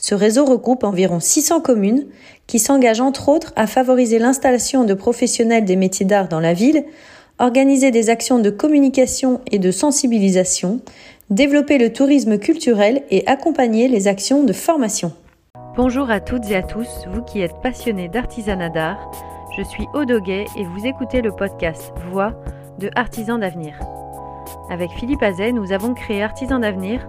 Ce réseau regroupe environ 600 communes qui s'engagent entre autres à favoriser l'installation de professionnels des métiers d'art dans la ville, organiser des actions de communication et de sensibilisation, développer le tourisme culturel et accompagner les actions de formation. Bonjour à toutes et à tous, vous qui êtes passionnés d'artisanat d'art. Je suis Odoguet et vous écoutez le podcast Voix de Artisans d'avenir. Avec Philippe Azet, nous avons créé Artisans d'avenir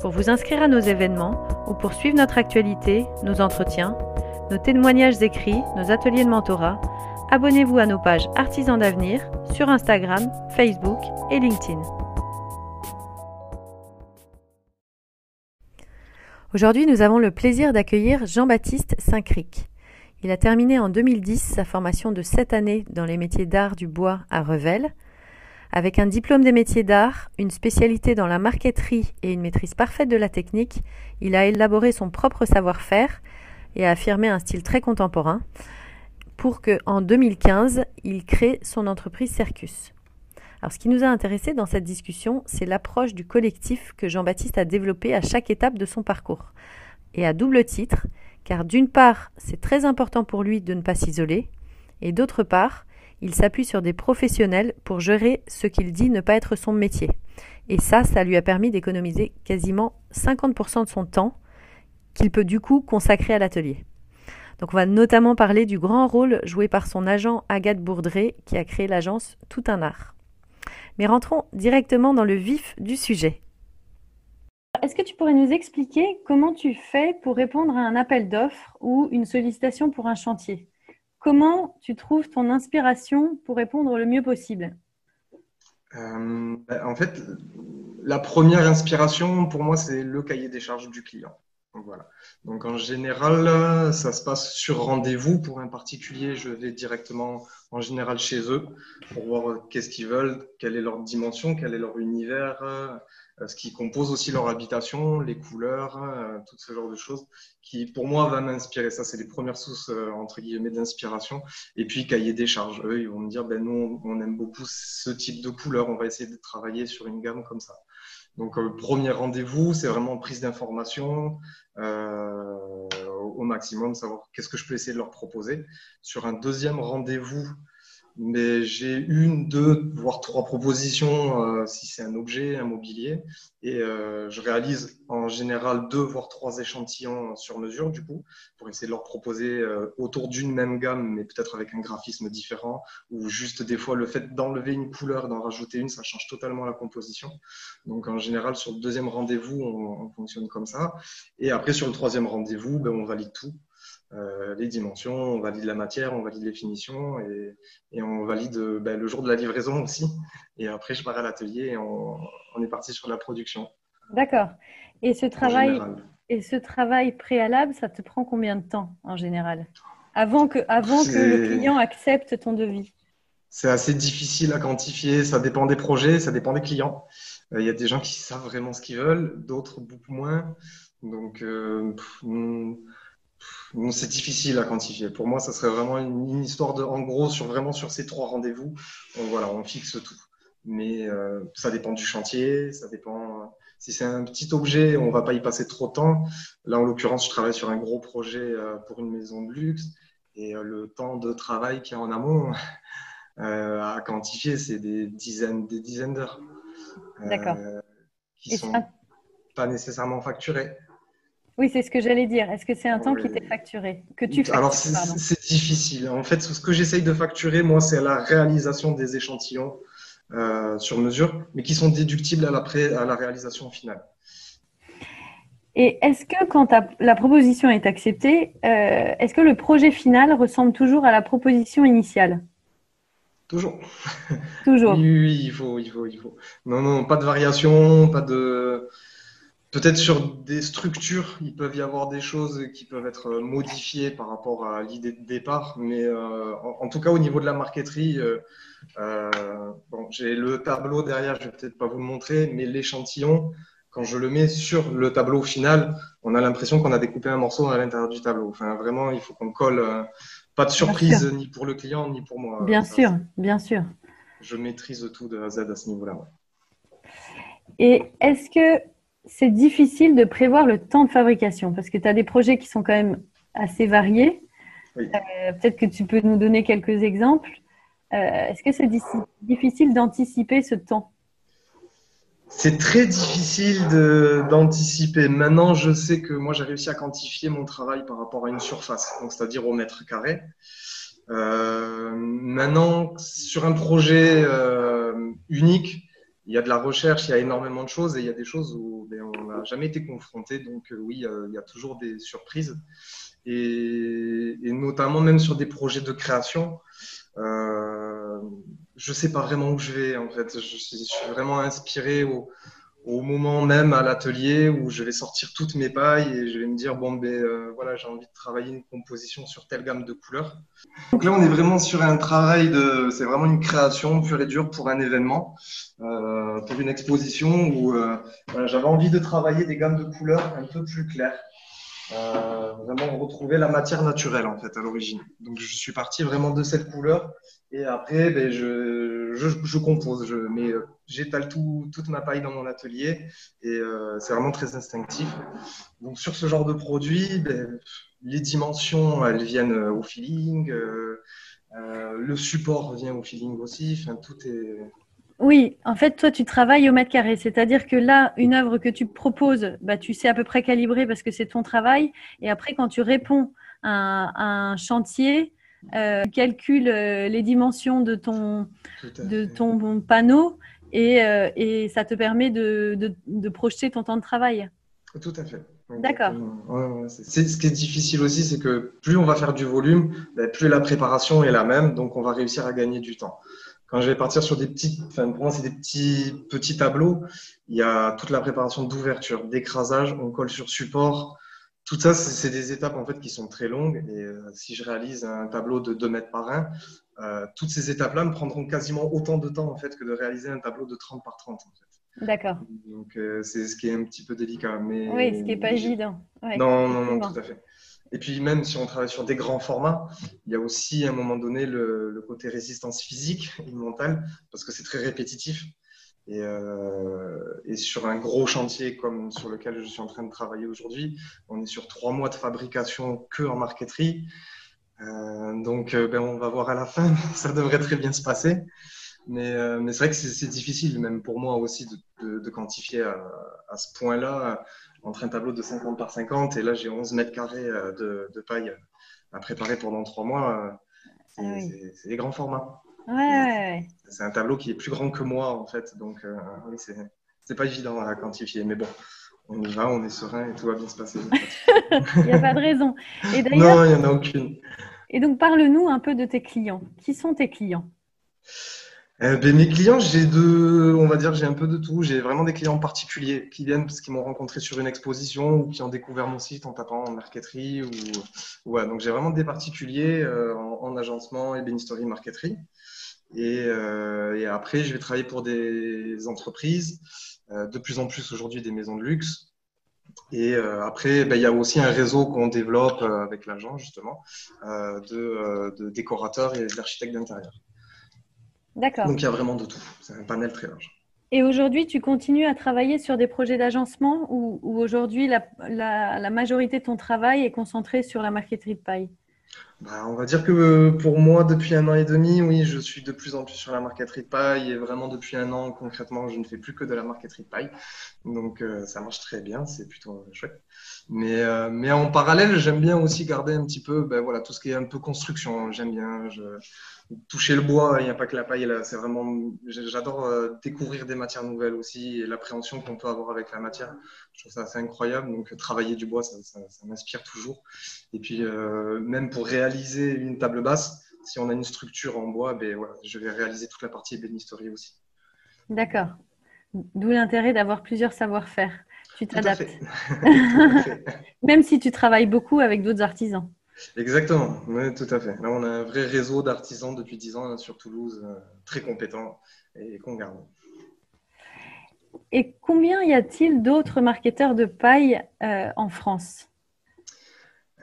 Pour vous inscrire à nos événements ou pour suivre notre actualité, nos entretiens, nos témoignages écrits, nos ateliers de mentorat, abonnez-vous à nos pages Artisans d'avenir sur Instagram, Facebook et LinkedIn. Aujourd'hui, nous avons le plaisir d'accueillir Jean-Baptiste Saint-Cric. Il a terminé en 2010 sa formation de 7 années dans les métiers d'art du bois à Revel. Avec un diplôme des métiers d'art, une spécialité dans la marqueterie et une maîtrise parfaite de la technique, il a élaboré son propre savoir-faire et a affirmé un style très contemporain pour que, en 2015, il crée son entreprise Circus. Alors, ce qui nous a intéressé dans cette discussion, c'est l'approche du collectif que Jean-Baptiste a développé à chaque étape de son parcours. Et à double titre, car d'une part, c'est très important pour lui de ne pas s'isoler, et d'autre part, il s'appuie sur des professionnels pour gérer ce qu'il dit ne pas être son métier. Et ça, ça lui a permis d'économiser quasiment 50% de son temps qu'il peut du coup consacrer à l'atelier. Donc on va notamment parler du grand rôle joué par son agent Agathe Bourdré qui a créé l'agence Tout un art. Mais rentrons directement dans le vif du sujet. Est-ce que tu pourrais nous expliquer comment tu fais pour répondre à un appel d'offres ou une sollicitation pour un chantier? Comment tu trouves ton inspiration pour répondre le mieux possible? Euh, ben, En fait, la première inspiration pour moi, c'est le cahier des charges du client. Donc, voilà. Donc en général, ça se passe sur rendez-vous. Pour un particulier, je vais directement en général chez eux pour voir qu'est-ce qu'ils veulent, quelle est leur dimension, quel est leur univers, euh, ce qui compose aussi leur habitation, les couleurs, euh, tout ce genre de choses qui, pour moi, va m'inspirer. Ça, c'est les premières sources, euh, entre guillemets, d'inspiration. Et puis, cahier des charges. Eux, ils vont me dire, ben, nous, on aime beaucoup ce type de couleur. On va essayer de travailler sur une gamme comme ça. Donc, premier rendez-vous, c'est vraiment prise d'information euh, au maximum, savoir qu'est-ce que je peux essayer de leur proposer. Sur un deuxième rendez-vous, mais j'ai une, deux, voire trois propositions euh, si c'est un objet, un mobilier. Et euh, je réalise en général deux, voire trois échantillons sur mesure, du coup, pour essayer de leur proposer euh, autour d'une même gamme, mais peut-être avec un graphisme différent, ou juste des fois le fait d'enlever une couleur, d'en rajouter une, ça change totalement la composition. Donc en général, sur le deuxième rendez-vous, on, on fonctionne comme ça. Et après, sur le troisième rendez-vous, ben, on valide tout. Euh, les dimensions, on valide la matière, on valide les finitions et, et on valide ben, le jour de la livraison aussi. Et après, je pars à l'atelier et on, on, est parti sur la production. D'accord. Et ce travail, et ce travail préalable, ça te prend combien de temps en général? Avant que, avant que le client accepte ton devis? C'est assez difficile à quantifier. Ça dépend des projets, ça dépend des clients. Euh, il y a des gens qui savent vraiment ce qu'ils veulent, d'autres beaucoup moins. Donc, euh, c'est difficile à quantifier. Pour moi, ça serait vraiment une, histoire de, en gros, sur vraiment sur ces trois rendez-vous, on, voilà, on fixe tout. Mais euh, ça dépend du chantier, ça dépend. Si c'est un petit objet, on va pas y passer trop de temps. Là, en l'occurrence, je travaille sur un gros projet euh, pour une maison de luxe et euh, le temps de travail qu'il y a en amont à quantifier, c'est des dizaines, des dizaines d'heures. D'accord. qui sont pas nécessairement facturées. Oui, c'est ce que j'allais dire. Est-ce que c'est un temps qui t'est facturé que tu Alors, c'est difficile. En fait, ce que j'essaye de facturer, moi, c'est la réalisation des échantillons euh, sur mesure, mais qui sont déductibles à la, à la réalisation finale. Et est-ce que quand la proposition est acceptée, euh, est-ce que le projet final ressemble toujours à la proposition initiale? Toujours. Toujours. oui, il faut, il faut, il faut. Non, non, pas de variation, pas de. Peut-être sur des structures, il peut y avoir des choses qui peuvent être modifiées par rapport à l'idée de départ, mais euh, en, tout cas au niveau de la marqueterie, euh, euh, bon, j'ai le tableau derrière, je vais peut-être pas vous le montrer, mais l'échantillon, quand je le mets sur le tableau final, on a l'impression qu'on a découpé un morceau à l'intérieur du tableau. Enfin, vraiment, il faut qu'on colle. pas de surprise ni pour le client ni pour moi. Bien sûr, bien sûr. Je maîtrise tout de A à Z à ce niveau-là. Et est-ce que c'est difficile de prévoir le temps de fabrication parce que tu as des projets qui sont quand même assez variés. Euh, peut-être que tu peux nous donner quelques exemples. Euh, est-ce que c'est difficile d'anticiper ce temps? C'est très difficile d'anticiper. Maintenant, je sais que moi, j'ai réussi à quantifier mon travail par rapport à une surface, c'est-à-dire au mètre carré. Euh, maintenant, sur un projet unique, il y a de la recherche, il y a énormément de choses et il y a des choses où ben, on n'a jamais été confronté. Donc euh, oui, il y a toujours des surprises. Et, notamment même sur des projets de création, euh, je ne sais pas vraiment où je vais en fait. Je, je suis vraiment inspiré au, au moment même à l'atelier où je vais sortir toutes mes pailles et je vais me dire bon ben euh, voilà j'ai envie de travailler une composition sur telle gamme de couleurs. Donc là on est vraiment sur un travail de c'est vraiment une création pure et dure pour un événement, euh, pour une exposition où euh, j'avais envie de travailler des gammes de couleurs un peu plus claires. Euh, vraiment retrouver la matière naturelle en fait à l'origine. Donc je suis parti vraiment de cette couleur et après ben, je, je, je compose, je mets, j'étale tout, toute ma paille dans mon atelier et euh, c'est vraiment très instinctif. Donc sur ce genre de produit, ben, les dimensions elles viennent au feeling, euh, euh, le support vient au feeling aussi, enfin tout est oui, en fait, toi, tu travailles au mètre carré. C'est-à-dire que là, une œuvre que tu proposes, bah, tu sais à peu près calibrer parce que c'est ton travail. Et après, quand tu réponds à un, chantier, euh, tu calcules euh, les dimensions de ton, de ton panneau et, euh, et, ça te permet de, de, projeter ton temps de travail. Tout à fait. D'accord. ce qui est difficile aussi, c'est que plus on va faire du volume, bah, plus la préparation est la même, donc on va réussir à gagner du temps. Quand je vais partir sur des petits, enfin pour moi c'est des petits petits tableaux. Il y a toute la préparation d'ouverture, d'écrasage, on colle sur support. Tout ça, c'est des étapes en fait qui sont très longues. Et euh, si je réalise un tableau de 2 mètres par 1, euh, toutes ces étapes-là me prendront quasiment autant de temps en fait que de réaliser un tableau de 30 par 30 en fait. D'accord. Donc euh, c'est ce qui est un petit peu délicat. Mais... Oui, ce qui n'est pas évident. non, non, non, tout à fait. Et puis même si on travaille sur des grands formats, il y a aussi à un moment donné le, côté résistance physique et mentale, parce que c'est très répétitif. Et, euh, et, sur un gros chantier comme sur lequel je suis en train de travailler aujourd'hui, on est sur trois mois de fabrication que en marqueterie. Euh, donc euh, ben, on va voir à la fin, ça devrait très bien se passer. Mais, mais c'est vrai que c'est difficile, même pour moi aussi, de, de, de quantifier à, à ce point-là entre un tableau de 50 par 50 et là j'ai 11 mètres carrés euh, de, de, paille à préparer pendant trois mois. Euh, ah c'est des grands formats. Ouais, c'est un tableau qui est plus grand que moi en fait, donc euh, oui, c'est pas évident à quantifier, mais bon, on y va, on est serein et tout va bien se passer. il n'y a pas de raison. Et non, il n'y en a aucune. Et donc parle-nous un peu de tes clients. Qui sont tes clients? Euh, ben, mes clients, j'ai de, on va dire, j'ai un peu de tout. J'ai vraiment des clients particuliers qui viennent parce qu'ils m'ont rencontré sur une exposition ou qui ont découvert mon site en tapant en marqueterie ou, ouais. Donc j'ai vraiment des particuliers euh, en, agencement et bénisterie marqueterie. Et, euh, et, après, je vais travailler pour des entreprises, euh, de plus en plus aujourd'hui des maisons de luxe. Et euh, après, ben, il y a aussi un réseau qu'on développe avec l'agent justement de, de décorateurs et d'architectes d'intérieur. D'accord. Donc il y a vraiment de tout. C'est un panel très large. Et aujourd'hui, tu continues à travailler sur des projets d'agencement ou, aujourd'hui la, majorité de ton travail est concentré sur la marqueterie de paille? Bah, on va dire que pour moi, depuis un an et demi, oui, je suis de plus en plus sur la marqueterie de paille et vraiment depuis un an, concrètement, je ne fais plus que de la marqueterie de paille. Donc euh, ça marche très bien, c'est plutôt chouette. Mais, euh, mais en parallèle, j'aime bien aussi garder un petit peu ben, voilà, tout ce qui est un peu construction. J'aime bien toucher le bois, il n'y a pas que la paille, c'est vraiment, j'adore euh, découvrir des matières nouvelles aussi et l'appréhension qu'on peut avoir avec la matière. Je trouve ça assez incroyable. Donc travailler du bois, ça m'inspire toujours. Et puis même pour réaliser réaliser une table basse, si on a une structure en bois, ben, voilà, je vais réaliser toute la partie ébénisterie aussi. D'accord. D'où l'intérêt d'avoir plusieurs savoir-faire. Tu t'adaptes. Même si tu travailles beaucoup avec d'autres artisans. Exactement, oui, tout à fait. Là, on a un vrai réseau d'artisans depuis 10 ans sur Toulouse, euh, très compétents et qu'on garde. Et combien y a-t-il d'autres marketeurs de paille euh, en France?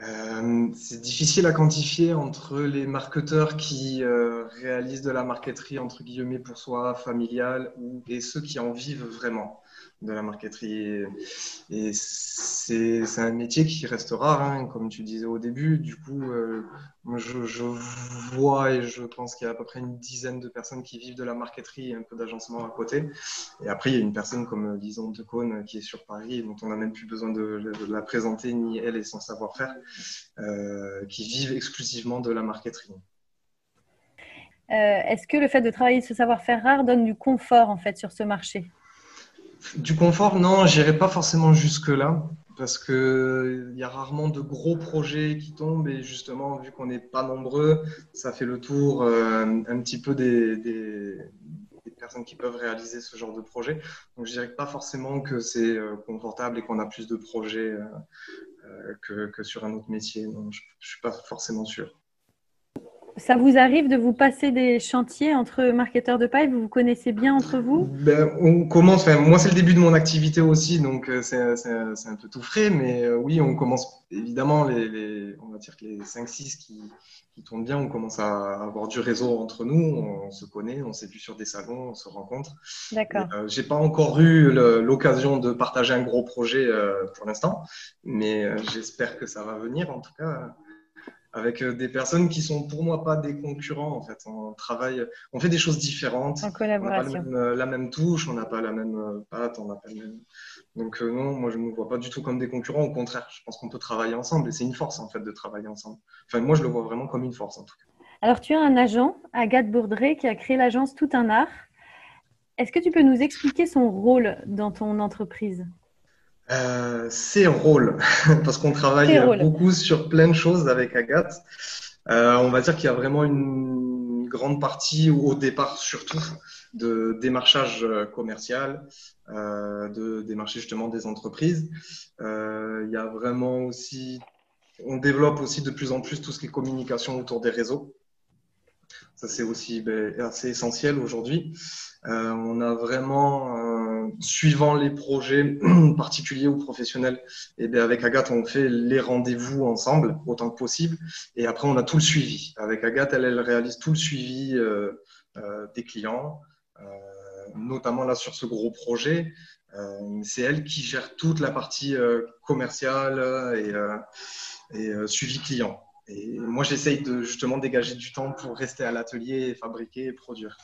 Euh, c'est difficile à quantifier entre les marketeurs qui euh, réalisent de la marqueterie entre guillemets pour soi, familiale, ou, et ceux qui en vivent vraiment de la marqueterie. Et, c'est un métier qui reste rare, hein, comme tu disais au début. Du coup, euh, je, vois et je pense qu'il y a à peu près une dizaine de personnes qui vivent de la marqueterie et un peu d'agencement à côté. Et après, il y a une personne comme Lison de Cône qui est sur Paris, dont on n'a même plus besoin de, la présenter, ni elle et son savoir-faire, euh, qui vivent exclusivement de la marqueterie. Euh, Est-ce que le fait de travailler ce savoir-faire rare donne du confort en fait sur ce marché? Du confort, non, j'irai pas forcément jusque-là parce qu'il y a rarement de gros projets qui tombent et justement, vu qu'on n'est pas nombreux, ça fait le tour euh, un petit peu des, personnes qui peuvent réaliser ce genre de projet. Donc, je dirais pas forcément que c'est euh, confortable et qu'on a plus de projets euh, que, que, sur un autre métier. Non, je ne suis pas forcément sûr. Ça vous arrive de vous passer des chantiers entre marketeurs de paille? Vous vous connaissez bien entre vous? Ben, On commence, enfin, moi c'est le début de mon activité aussi, donc euh, c'est un peu tout frais, mais euh, oui, on commence évidemment, les, les, on va dire que les 5-6 qui, qui tournent bien, on commence à avoir du réseau entre nous, on, se connaît, on s'est vu sur des salons, on se rencontre. D'accord. Euh, J'ai pas encore eu l'occasion de partager un gros projet euh, pour l'instant, mais euh, j'espère que ça va venir en tout cas avec euh, des personnes qui sont pour moi pas des concurrents en fait. On travaille, on fait des choses différentes. En collaboration. On n'a pas euh, la même touche, on n'a pas la même euh, patte, on n'a pas le même. Donc non, moi je ne me vois pas du tout comme des concurrents. Au contraire, je pense qu'on peut travailler ensemble et c'est une force en fait de travailler ensemble. Enfin moi je le vois vraiment comme une force en tout cas. Alors tu as un agent, Agathe Bourdré, qui a créé l'agence Tout un art. Est-ce que tu peux nous expliquer son rôle dans ton entreprise? Euh, ses rôles, parce qu'on travaille beaucoup sur plein de choses avec Agathe. Euh, on va dire qu'il y a vraiment une grande partie, au départ surtout, de démarchage commercial, euh, de démarcher justement des entreprises. Euh, il y a vraiment aussi, on développe aussi de plus en plus tout ce qui est communication autour des réseaux. Ça, c'est aussi ben, assez essentiel aujourd'hui. Euh, on a vraiment, euh, suivant les projets particuliers ou professionnels, et bien avec Agathe, on fait les rendez-vous ensemble autant que possible. Et après, on a tout le suivi. Avec Agathe, elle, elle réalise tout le suivi euh, euh des clients, euh, notamment là sur ce gros projet. c'est elle qui gère toute la partie commerciale et, et suivi client. Et moi, j'essaye de justement dégager du temps pour rester à l'atelier, fabriquer et produire.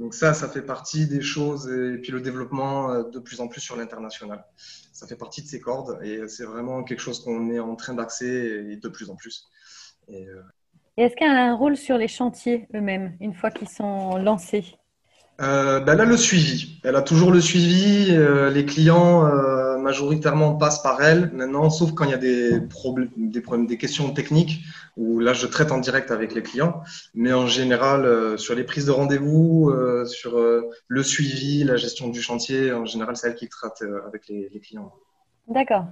Donc ça, ça fait partie des choses, et puis le développement euh, de plus en plus sur l'international. Ça fait partie de ces cordes et c'est vraiment quelque chose qu'on est en train d'axer de plus en plus. Et, euh, et est-ce qu'elle a un rôle sur les chantiers eux-mêmes, une fois qu'ils sont lancés? Euh, ben Elle a le suivi. Elle a toujours le suivi. Euh, les clients majoritairement passent par elle maintenant, sauf quand il y a des problèmes, des problèmes, des questions techniques où là je traite en direct avec les clients. Mais en général, euh, sur les prises de rendez-vous, euh, sur le suivi, la gestion du chantier, en général, c'est elle qui traite avec les, les clients. D'accord.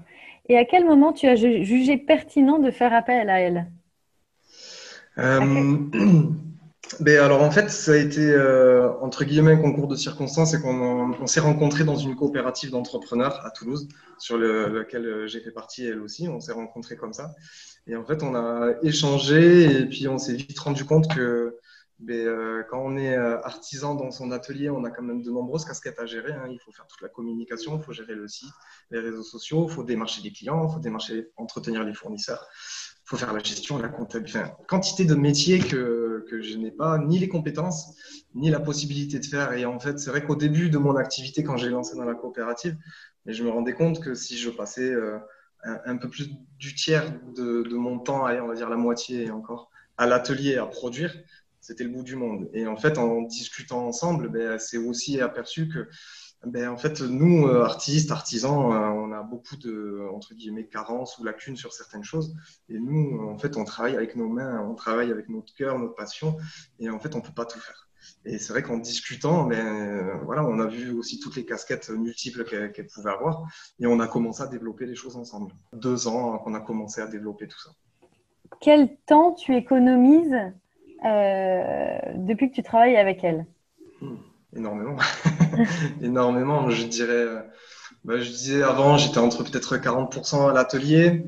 Et à quel moment tu as jugé pertinent de faire appel à elle? ben alors en fait, ça a été euh, entre guillemets un concours de circonstances et qu'on on, s'est rencontrés dans une coopérative d'entrepreneurs à Toulouse, sur le, laquelle euh, j'ai fait partie elle aussi. On s'est rencontrés comme ça. Et en fait, on a échangé et puis on s'est vite rendu compte que ben, euh, quand on est artisan dans son atelier, on a quand même de nombreuses casquettes à gérer. Hein. Il faut faire toute la communication, il faut gérer le site, les réseaux sociaux, il faut démarcher les clients, il faut démarcher, entretenir les fournisseurs faut faire la gestion, la comptabilité, enfin, quantité de métiers que, que je n'ai pas ni les compétences, ni la possibilité de faire. Et en fait, c'est vrai qu'au début de mon activité, quand j'ai lancé dans la coopérative, je me rendais compte que si je passais euh, un, peu plus du tiers de, de mon temps, allez, on va dire la moitié encore, à l'atelier à produire, c'était le bout du monde. Et en fait, en discutant ensemble, ben, c'est aussi aperçu que ben, en fait, nous, euh, artistes, artisans, euh, on a beaucoup de, entre guillemets, carences ou lacunes sur certaines choses. Et nous, en fait, on travaille avec nos mains, on travaille avec notre cœur, notre passion. Et en fait, on peut pas tout faire. Et c'est vrai qu'en discutant, ben, euh, voilà, on a vu aussi toutes les casquettes multiples qu'elle pouvait avoir. Et on a commencé à développer les choses ensemble. Deux ans qu'on a commencé à développer tout ça. Quel temps tu économises depuis que tu travailles avec elle? Hmm énormément. énormément, je dirais. Euh, bah, je disais avant, j'étais entre peut-être 40% à l'atelier.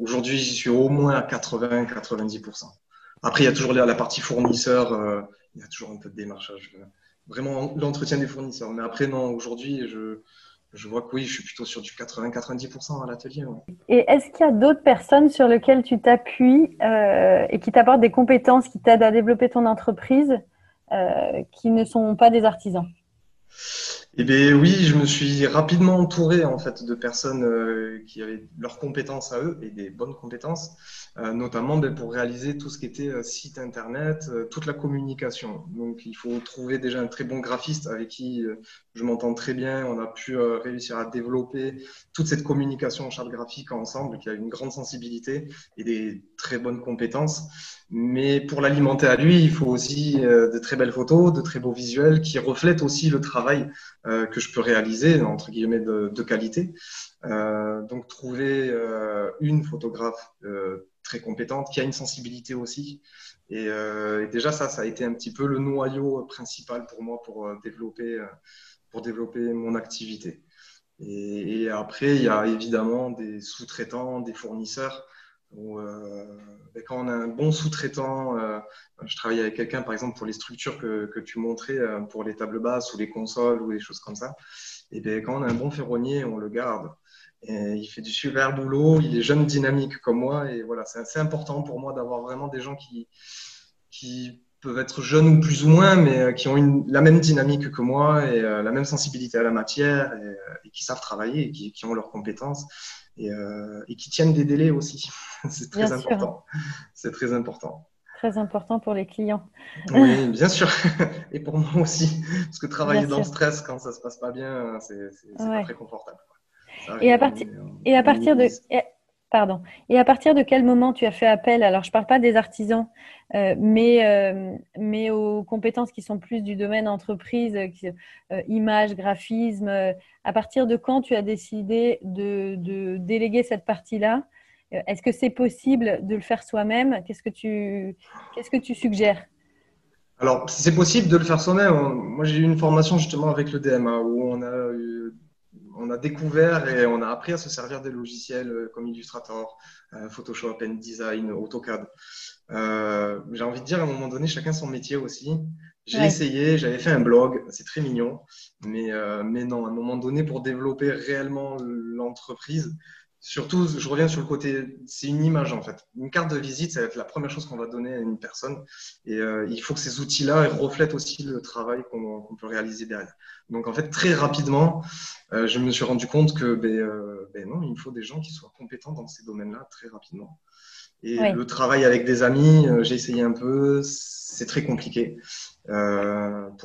Aujourd'hui, j'y suis au moins à 80-90%. Après, il y a toujours la partie fournisseur, euh, il y a toujours un peu de démarchage. Euh, vraiment, l'entretien des fournisseurs. Mais après, non, aujourd'hui, je, vois que oui, je suis plutôt sur du 80-90% à l'atelier. Et est-ce qu'il y a d'autres personnes sur lesquelles tu t'appuies et qui t'apportent des compétences, qui t'aident à développer ton entreprise qui ne sont pas des artisans? Eh bien oui, je me suis rapidement entouré en fait de personnes euh, qui avaient leurs compétences à eux et des bonnes compétences, euh, notamment ben, pour réaliser tout ce qui était euh, site internet, toute la communication. Donc il faut trouver déjà un très bon graphiste avec qui je m'entends très bien. On a pu réussir à développer toute cette communication en charte graphique ensemble, qui a une grande sensibilité et des très bonnes compétences. Mais pour l'alimenter à lui, il faut aussi de très belles photos, de très beaux visuels qui reflètent aussi le travail euh, que je peux réaliser, entre guillemets, de, qualité. Euh, donc, trouver euh, une photographe très compétente qui a une sensibilité aussi. Et, déjà, ça, ça a été un petit peu le noyau principal pour moi pour développer, pour développer mon activité. Et, après, il y a évidemment des sous-traitants, des fournisseurs. Euh, quand on a un bon sous-traitant, euh, je travaille avec quelqu'un par exemple pour les structures que, tu montrais, euh, pour les tables basses ou les consoles ou des choses comme ça, et bien, quand on a un bon ferronnier, on le garde. Et il fait du super boulot, il est jeune, dynamique comme moi, et voilà, c'est important pour moi d'avoir vraiment des gens qui, qui peuvent être jeunes ou plus ou moins, mais qui ont une, la même dynamique que moi et la même sensibilité à la matière et, et qui savent travailler et qui, qui ont leurs compétences et, euh, et qui tiennent des délais aussi. c'est très important. C'est très important. Très important pour les clients. Oui, bien sûr. Et pour moi aussi. Parce que travailler dans le stress quand ça se passe pas bien, c'est pas très confortable. Et à, partir et à partir de. Pardon. Et à partir de quel moment tu as fait appel? Alors, je ne parle pas des artisans, euh, mais, euh, mais aux compétences qui sont plus du domaine entreprise, euh, image, graphisme. à partir de quand tu as décidé de, de déléguer cette partie-là? Est-ce que c'est possible de le faire soi-même? Qu'est-ce que qu'est-ce que tu suggères? Alors, c'est possible de le faire soi-même. Moi, j'ai eu une formation justement avec le DMA où on a eu on a découvert et on a appris à se servir des logiciels euh, comme Illustrator, euh, Photoshop, InDesign, AutoCAD. Euh, j'ai envie de dire à un moment donné, chacun son métier aussi. J'ai essayé, j'avais fait un blog, c'est très mignon, mais, mais non, à un moment donné, pour développer réellement l'entreprise, Surtout, je reviens sur le côté, c'est une image en fait. Une carte de visite, ça va être la première chose qu'on va donner à une personne. Et euh, il faut que ces outils-là reflètent aussi le travail qu'on peut réaliser derrière. Donc en fait, très rapidement, euh, je me suis rendu compte que ben, euh, ben, non, il faut des gens qui soient compétents dans ces domaines-là très rapidement. Et le travail avec des amis, j'ai essayé un peu, c'est très compliqué pour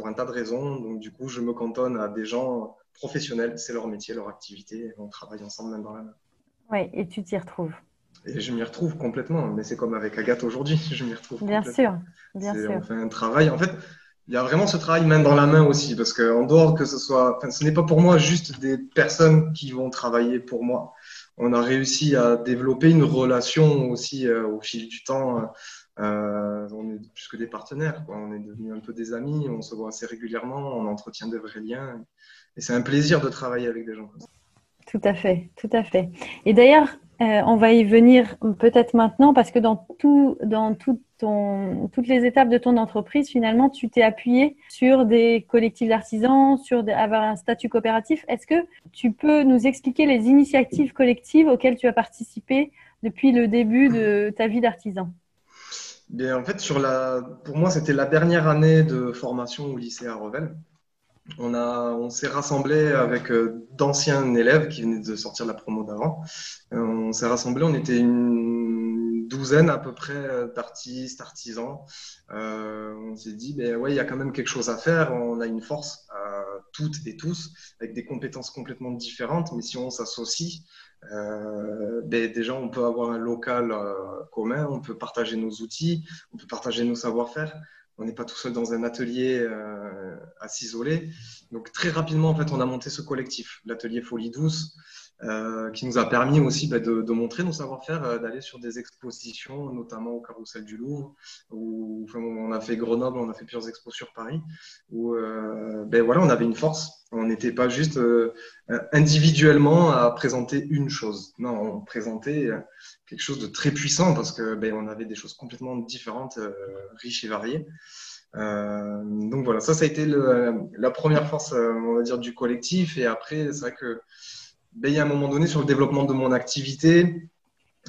un tas de raisons. Donc du coup, je me cantonne à des gens professionnels, c'est leur métier, leur activité, et on travaille ensemble même dans la main. Oui, et tu t'y retrouves. Et je m'y retrouve complètement, mais c'est comme avec Agathe aujourd'hui, je m'y retrouve. Bien sûr, bien sûr. On fait un travail. En fait, il y a vraiment ce travail main dans la main aussi, parce qu'en dehors que ce soit, enfin, ce n'est pas pour moi juste des personnes qui vont travailler pour moi. On a réussi à développer une relation aussi euh, au fil du temps. Euh, on est plus que des partenaires, quoi. on est devenus un peu des amis, on se voit assez régulièrement, on entretient de vrais liens. Et c'est un plaisir de travailler avec des gens comme ça. Tout à fait, tout à fait. Et d'ailleurs, euh, on va y venir peut-être maintenant parce que dans, toutes les étapes de ton entreprise, finalement, tu t'es appuyé sur des collectifs d'artisans, sur avoir un statut coopératif. Est-ce que tu peux nous expliquer les initiatives collectives auxquelles tu as participé depuis le début de ta vie d'artisan? En fait, pour moi, c'était la dernière année de formation au lycée à Revel. On, a, on s'est rassemblé avec euh, d'anciens élèves qui venaient de sortir de la promo d'avant. Euh, on s'est rassemblé, on était une douzaine à peu près euh, d'artistes, artisans. on s'est dit, ben ouais, il y a quand même quelque chose à faire. On a une force, toutes et tous, avec des compétences complètement différentes. Mais si on s'associe, ben, déjà, on peut avoir un local commun, on peut partager nos outils, on peut partager nos savoir-faire. On n'est pas tout seul dans un atelier euh, à s'isoler. Donc très rapidement, en fait, on a monté ce collectif, l'atelier Folie Douce, euh, qui nous a permis aussi bah, de, de, montrer nos savoir-faire, euh, d'aller sur des expositions, notamment au Carrousel du Louvre, où enfin, on a fait Grenoble, on a fait plusieurs expos sur Paris, où euh, ben, voilà, on avait une force. On n'était pas juste euh, individuellement à présenter une chose. Non, on présentait quelque chose de très puissant parce que ben, on avait des choses complètement différentes, riches et variées. donc voilà, ça, ça a été le, la première force, on va dire, du collectif. Et après, c'est vrai que ben, il y a un moment donné, sur le développement de mon activité,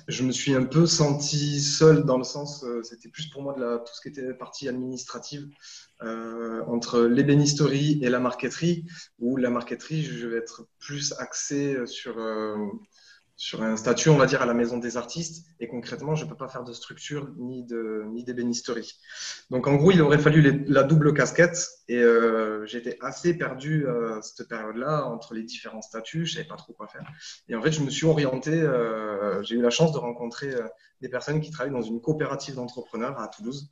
je me suis un peu senti seul dans le sens, euh, c'était plus pour moi de la, tout ce qui était partie administrative euh, entre l'ébénisterie et la marqueterie, où la marqueterie, je vais être plus axé sur euh, sur un statut, on va dire, à la maison des artistes. Et concrètement, je ne peux pas faire de structure ni de ni d'ébénisterie. Donc, en gros, il aurait fallu la double casquette. Et euh, j'étais assez perdu à cette période-là entre les différents statuts. Je savais pas trop quoi faire. Et en fait, je me suis orienté. Euh, j'ai eu la chance de rencontrer euh, des personnes qui travaillent dans une coopérative d'entrepreneurs à Toulouse.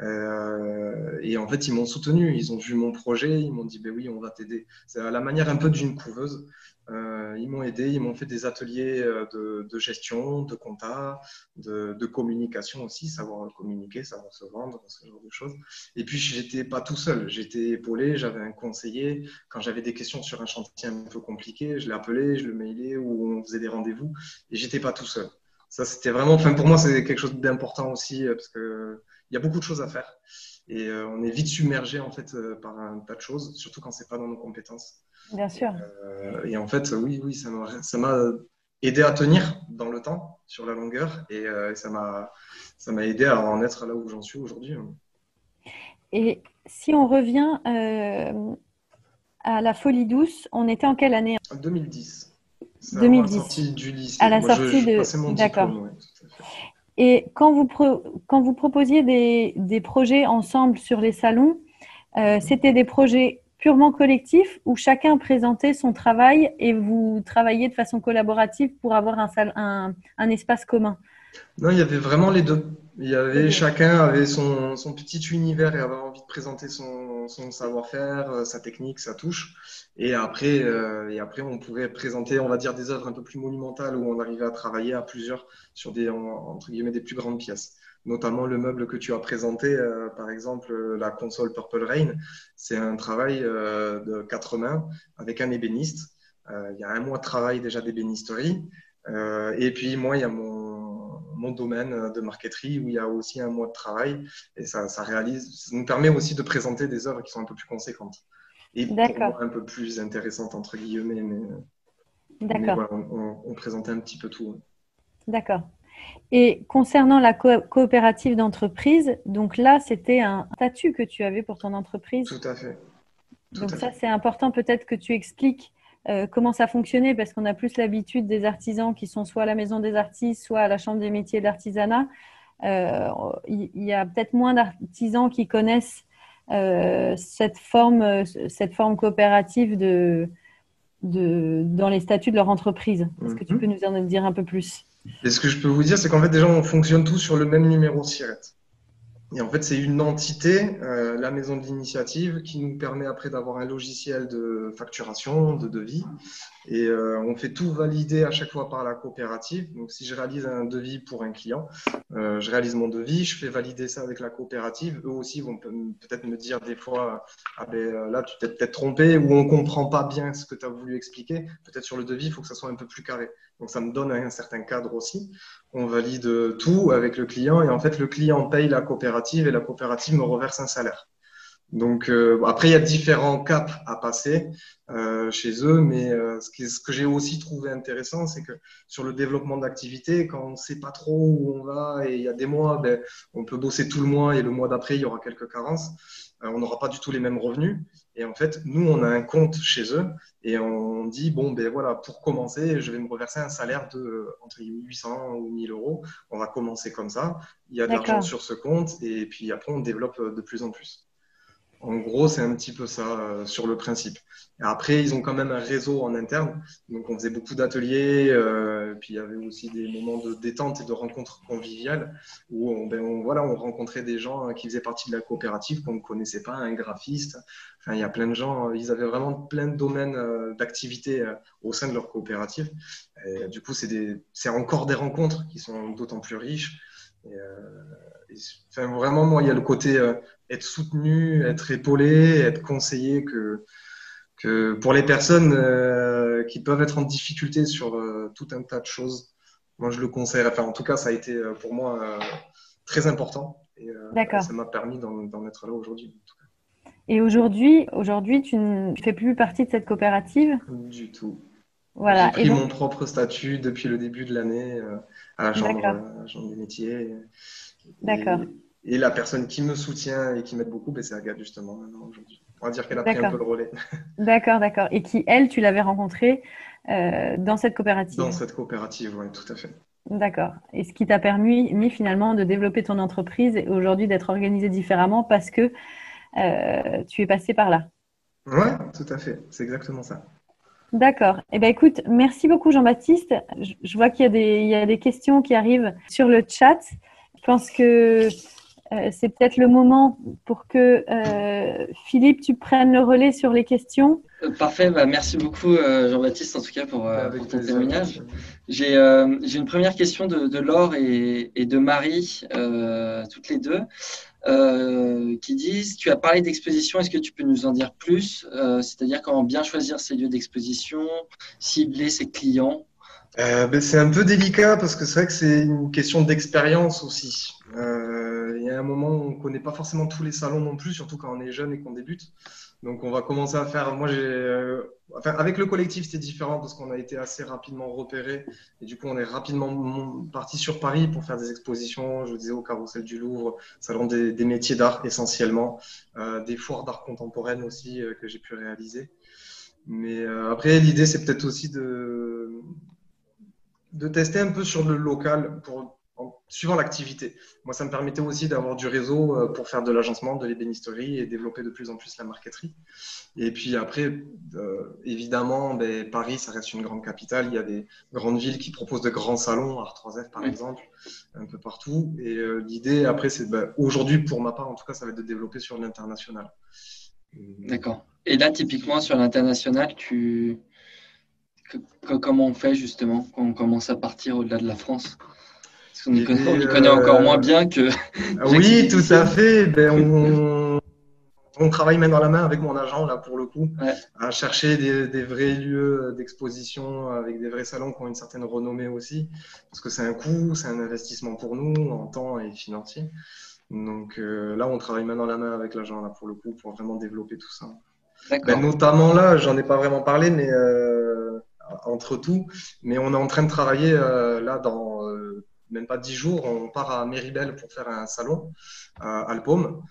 Euh, et en fait, ils m'ont soutenu. Ils ont vu mon projet. Ils m'ont dit, ben oui, on va t'aider. C'est à la manière un peu d'une couveuse. Euh, ils m'ont aidé, ils m'ont fait des ateliers euh, de, gestion, de compta, de, communication aussi, savoir communiquer, savoir se vendre, ce genre de choses. Et puis, j'étais pas tout seul, j'étais épaulé, j'avais un conseiller. Quand j'avais des questions sur un chantier un peu compliqué, je l'appelais, je le mailais ou on faisait des rendez-vous et j'étais pas tout seul. Ça, c'était vraiment, enfin, pour moi, c'est quelque chose d'important aussi euh, parce que il y a beaucoup de choses à faire et on est vite submergé en fait par un tas de choses, surtout quand c'est pas dans nos compétences. Bien sûr. Euh, et en fait, oui, oui, ça m'a aidé à tenir dans le temps, sur la longueur, et euh, ça m'a aidé à en être là où j'en suis aujourd'hui. Et si on revient euh, à la folie douce, on était en quelle année? 2010. 2010. À la sortie du lycée. À la sortie de. D'accord. et quand vous, quand vous proposiez des, des, projets ensemble sur les salons, c'était des projets purement collectif où chacun présentait son travail et vous travailliez de façon collaborative pour avoir un, un, espace commun? Non, il y avait vraiment les deux. Il y avait chacun avait son, son, petit univers et avait envie de présenter son, son savoir-faire, euh, sa technique, sa touche. Et après, euh, et après, on pouvait présenter, on va dire, des œuvres un peu plus monumentales où on arrivait à travailler à plusieurs sur des entre guillemets des plus grandes pièces notamment le meuble que tu as présenté, euh, par exemple la console Purple Rain. C'est un travail euh, de quatre mains avec un ébéniste. Euh, il y a un mois de travail déjà d'ébénisterie. et puis moi, il y a mon, mon, domaine de marqueterie où il y a aussi un mois de travail. Et ça, ça, réalise, ça nous permet aussi de présenter des œuvres qui sont un peu plus conséquentes. Et un peu plus intéressantes, entre guillemets. Mais, D'accord. on, on présentait un petit peu tout. D'accord. Et concernant la coopérative d'entreprise, donc là, c'était un statut que tu avais pour ton entreprise. Tout à fait. donc ça, c'est important peut-être que tu expliques euh, comment ça fonctionnait, parce qu'on a plus l'habitude des artisans qui sont soit à la maison des artistes, soit à la chambre des métiers d'artisanat. Euh, il y, a peut-être moins d'artisans qui connaissent euh, cette, forme, cette forme coopérative de, de, dans les statuts de leur entreprise. Est-ce que tu mhm. peux nous en dire un peu plus? Et ce que je peux vous dire, c'est qu'en fait, déjà, on fonctionne tous sur le même numéro SIRET. Et en fait, c'est une entité, euh, la maison de l'initiative, qui nous permet après d'avoir un logiciel de facturation, de devis. Et euh, on fait tout valider à chaque fois par la coopérative. Donc, si je réalise un devis pour un client, euh, je réalise mon devis, je fais valider ça avec la coopérative. Eux aussi vont peut-être me dire des fois, ah ben là, tu t'es peut-être trompé ou on comprend pas bien ce que tu as voulu expliquer. Peut-être sur le devis, il faut que ça soit un peu plus carré. Donc, ça me donne un certain cadre aussi on valide tout avec le client et en fait le client paye la coopérative et la coopérative me reverse un salaire. Donc euh, après, il y a différents caps à passer euh, chez eux, mais euh, ce, qui, ce, que j'ai aussi trouvé intéressant, c'est que sur le développement d'activité, quand on ne sait pas trop où on va et il y a des mois, ben, on peut bosser tout le mois et le mois d'après, il y aura quelques carences. Euh, on n'aura pas du tout les mêmes revenus. Et en fait, nous, on a un compte chez eux et on dit, bon, ben voilà, pour commencer, je vais me reverser un salaire de entre 800 ou 1000 euros. On va commencer comme ça. Il y a de l'argent sur ce compte et puis après, on développe de plus en plus. En gros, c'est un petit peu ça euh, sur le principe. Et après, ils ont quand même un réseau en interne. Donc, on faisait beaucoup d'ateliers. Euh, puis, il y avait aussi des moments de détente et de rencontres conviviales où on, ben, on, voilà, on rencontrait des gens qui faisaient partie de la coopérative qu'on ne connaissait pas, un graphiste. Enfin, il y a plein de gens. Ils avaient vraiment plein de domaines euh, d'activité euh, au sein de leur coopérative. Et, du coup, c'est encore des rencontres qui sont d'autant plus riches. Et, et, enfin, vraiment, moi, il y a le côté être soutenu, être épaulé, être conseillé que, que pour les personnes euh, qui peuvent être en difficulté sur euh, tout un tas de choses, moi je le conseille. Enfin, en tout cas, ça a été euh, pour moi très important et ça m'a permis d'en être là aujourd'hui. Et aujourd'hui, aujourd'hui, tu ne fais plus partie de cette coopérative? Du tout. Voilà. J'ai pris mon propre statut depuis le début de l'année à la chambre, des métiers. D'accord. Et la personne qui me soutient et qui m'aide beaucoup, ben, c'est Agathe, justement, maintenant, aujourd'hui. On va dire qu'elle a pris un peu le relais. D'accord, d'accord. Et qui, elle, tu l'avais rencontrée euh, dans cette coopérative Dans cette coopérative, oui, tout à fait. D'accord. Et ce qui t'a permis, finalement, de développer ton entreprise et aujourd'hui d'être organisé différemment parce que euh, tu es passé par là. Oui, tout à fait. C'est exactement ça. D'accord. Eh bien, écoute, merci beaucoup, Jean-Baptiste. Je, vois qu'il y, y, a des questions qui arrivent sur le chat. Je pense que euh, c'est peut-être le moment pour que euh, Philippe, tu prennes le relais sur les questions. Euh, parfait, bah, merci beaucoup Jean-Baptiste en tout cas pour, ton témoignage. J'ai une première question de, Laure et, de Marie, toutes les deux, qui disent, tu as parlé d'exposition, est-ce que tu peux nous en dire plus C'est-à-dire comment bien choisir ces lieux d'exposition, cibler ses clients? Ben, C'est un peu délicat parce que c'est vrai que c'est une question d'expérience aussi. Euh, il y a un moment où on ne connaît pas forcément tous les salons non plus, surtout quand on est jeune et qu'on débute. Donc on va commencer à faire. Moi, j'ai, euh, avec le collectif, c'était différent parce qu'on a été assez rapidement repéré et du coup, on est rapidement parti sur Paris pour faire des expositions. Je vous disais au Carrousel du Louvre, salon des, des métiers d'art essentiellement, euh, des foires d'art contemporaine aussi que j'ai pu réaliser. Mais après, l'idée, c'est peut-être aussi de de tester un peu sur le local pour suivant l'activité. Moi, ça me permettait aussi d'avoir du réseau euh, pour faire de l'agencement, de l'ébénisterie et développer de plus en plus la marqueterie. Et puis après, euh, évidemment, ben, Paris, ça reste une grande capitale. Il y a des grandes villes qui proposent de grands salons, Art3F par exemple, un peu partout. Et euh, l'idée, après, c'est ben, aujourd'hui, pour ma part, en tout cas, ça va être de développer sur l'international. D'accord. Et là, typiquement, sur l'international, tu... comment on fait justement quand on commence à partir au-delà de la France? On y connaît, encore moins bien que. Ah oui, tout à fait. Ben, on, on, travaille main dans la main avec mon agent, là, pour le coup, à chercher des, vrais lieux d'exposition avec des vrais salons qui ont une certaine renommée aussi. Parce que c'est un coût, c'est un investissement pour nous en temps et financier. Donc euh, là, on travaille main dans la main avec l'agent, là, pour le coup, pour vraiment développer tout ça. Ben, notamment là, j'en ai pas vraiment parlé, mais euh, entre tout, mais on est en train de travailler euh, là dans même pas dix jours, on part à Méribel pour faire un salon à Alpôme,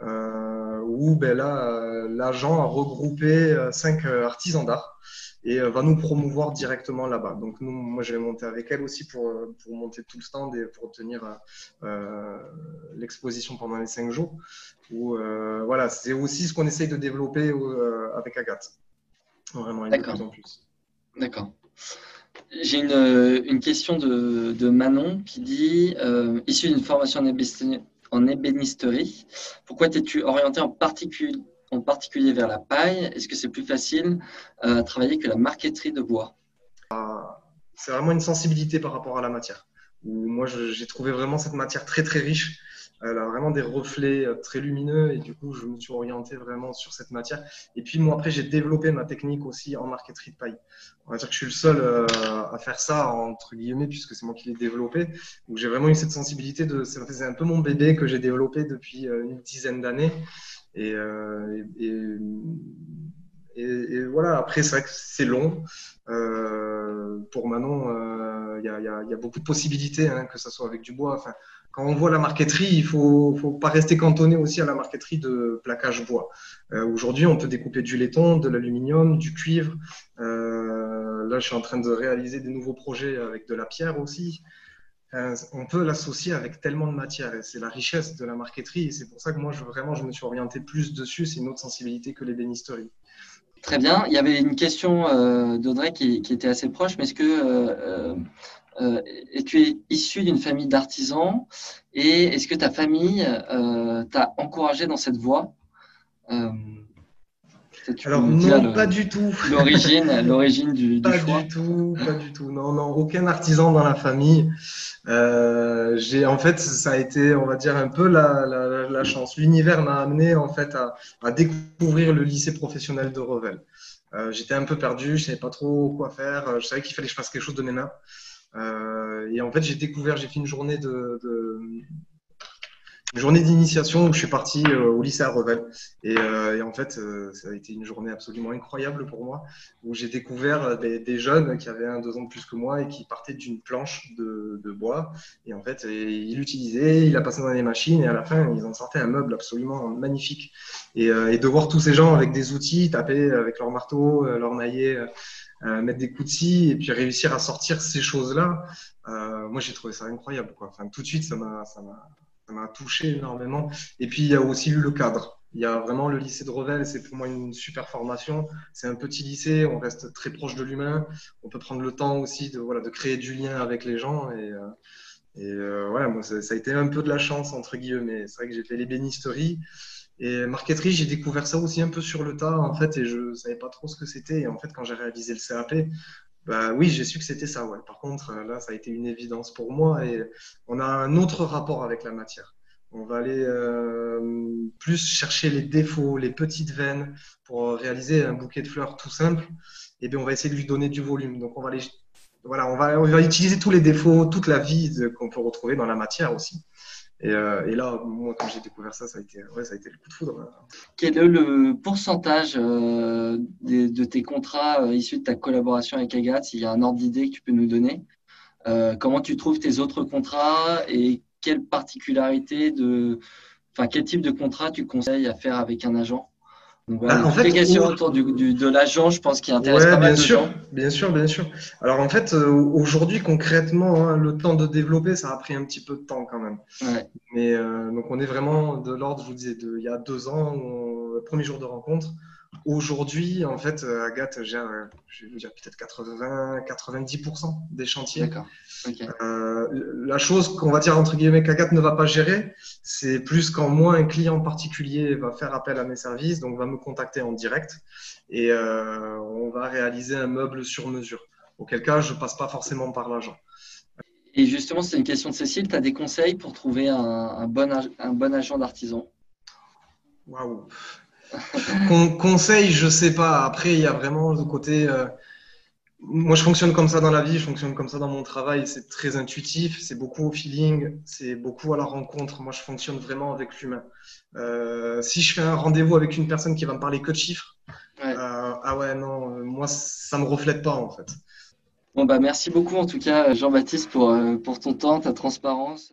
euh, où ben là, euh, l'agent a regroupé euh, cinq artisans d'art et va nous promouvoir directement là-bas. Donc nous, moi, je vais monter avec elle aussi pour, pour monter tout le stand et pour obtenir l'exposition pendant les cinq jours. Où, voilà, c'est aussi ce qu'on essaye de développer avec Agathe. Vraiment, de plus en plus. D'accord. J'ai une, une, question de, Manon qui dit euh, Issu d'une formation en ébénisterie, pourquoi t'es-tu orienté en particulier vers la paille? Est-ce que c'est plus facile euh, à travailler que la marqueterie de bois? Ah, C'est vraiment une sensibilité par rapport à la matière. Moi, j'ai trouvé vraiment cette matière très très riche elle a vraiment des reflets euh, très lumineux et du coup, je me suis orienté vraiment sur cette matière. Et puis, moi, après, j'ai développé ma technique aussi en marqueterie de paille. On va dire que je suis le seul euh, à faire ça, entre guillemets, puisque c'est moi qui l'ai développé. Donc, j'ai vraiment eu cette sensibilité de, faisait un peu mon bébé que j'ai développé depuis euh, une dizaine d'années. Et, voilà, après, c'est vrai que c'est long. pour Manon, il y, a, beaucoup de possibilités, hein, que ce soit avec du bois. Quand on voit la marqueterie, il faut, faut pas rester cantonné aussi à la marqueterie de plaquage bois. Euh, Aujourd'hui, on peut découper du laiton, de l'aluminium, du cuivre. Euh, là, je suis en train de réaliser des nouveaux projets avec de la pierre aussi. Euh, on peut l'associer avec tellement de matières c'est la richesse de la marqueterie et c'est pour ça que moi, vraiment, je me suis orienté plus dessus. C'est une autre sensibilité que l'ébénisterie. Très bien. Il y avait une question d'Audrey qui, qui, était assez proche, mais est-ce que euh, et tu es issu d'une famille d'artisans et est-ce que ta famille euh, t'a encouragé dans cette voie? Euh, alors non, pas du tout. L'origine, l'origine du, pas du tout, pas du tout. Non, non, aucun artisan dans la famille. j'ai, en fait, ça a été, on va dire, un peu la, chance. L'univers m'a amené en fait à, à, découvrir le lycée professionnel de Revel. j'étais un peu perdu, je savais pas trop quoi faire. Je savais qu'il fallait que je fasse quelque chose de mes mains. Euh, et en fait, j'ai découvert, j'ai fait une journée de, journée d'initiation où je suis parti euh, au lycée à Revel. Et, euh, en fait, ça a été une journée absolument incroyable pour moi, où j'ai découvert des, jeunes qui avaient un, deux ans de plus que moi et qui partaient d'une planche de, bois. Et en fait, ils l'utilisaient, ils la passaient dans les machines et à la fin, ils en sortaient un meuble absolument magnifique. Et, de voir tous ces gens avec des outils, taper avec leur marteau, leur nailler euh, mettre des coups et puis réussir à sortir ces choses-là, euh, moi j'ai trouvé ça incroyable. Quoi. Enfin, tout de suite, ça m'a, ça m'a, ça m'a touché énormément. Et puis il y a aussi eu le cadre. Il y a vraiment le lycée de Revel, c'est pour moi une super formation. C'est un petit lycée, on reste très proche de l'humain. On peut prendre le temps aussi de, voilà, de créer du lien avec les gens. Et, euh, et euh, voilà, moi, ça, ça, a été un peu de la chance, entre guillemets. C'est vrai que j'ai fait l'ébénisterie. Et marqueterie, j'ai découvert ça aussi un peu sur le tas, en fait, et je savais pas trop ce que c'était. Et en fait, quand j'ai réalisé le CAP, bah oui, j'ai su que c'était ça. Par contre, là, ça a été une évidence pour moi et on a un autre rapport avec la matière. On va aller euh, plus chercher les défauts, les petites veines pour réaliser un bouquet de fleurs tout simple. Et bien, on va essayer de lui donner du volume. Donc, on va voilà, on va, on va utiliser tous les défauts, toute la vie qu'on peut retrouver dans la matière aussi. Et, euh, et, là, moi, quand j'ai découvert ça, ça a, été, ouais, ça a été le coup de foudre. Quel est le pourcentage euh, de, tes contrats euh, issus de ta collaboration avec Agathe S'il y a un ordre d'idée que tu peux nous donner? Euh, comment tu trouves tes autres contrats et quelle particularité de, enfin, quel type de contrat tu conseilles à faire avec un agent? Donc voilà, bah, en fait, questions autour du, du, de l'agent, je pense, qui intéresse pas mal bien de sûr, gens. Bien sûr, bien sûr. Alors en fait, euh, aujourd'hui, concrètement, hein, le temps de développer, ça a pris un petit peu de temps quand même. Ouais. Mais euh, donc on est vraiment de l'ordre, je vous disais, de, il y a deux ans, on, le premier jour de rencontre. Aujourd'hui, en fait, euh, Agathe gère, euh, je vais vous dire peut-être 80-90% des chantiers. D'accord. Okay. Euh, la chose qu'on va dire entre guillemets qu'Agathe ne va pas gérer, c'est plus quand moi un client particulier va faire appel à mes services, donc va me contacter en direct et euh, on va réaliser un meuble sur mesure. Auquel cas, je passe pas forcément par l'agent. Et justement, c'est une question de Cécile. Tu as des conseils pour trouver un, un, bon, un bon agent d'artisan? Waouh Con conseil, je sais pas. Après, il y a vraiment le côté. Euh, moi, je fonctionne comme ça dans la vie, je fonctionne comme ça dans mon travail. C'est très intuitif, c'est beaucoup au feeling, c'est beaucoup à la rencontre. Moi, je fonctionne vraiment avec l'humain. Euh, si je fais un rendez-vous avec une personne qui va me parler que de chiffres, ouais. Euh, ah ouais, non, moi, ça me reflète pas en fait. Bon, bah, merci beaucoup en tout cas, Jean-Baptiste, pour, pour ton temps, ta transparence.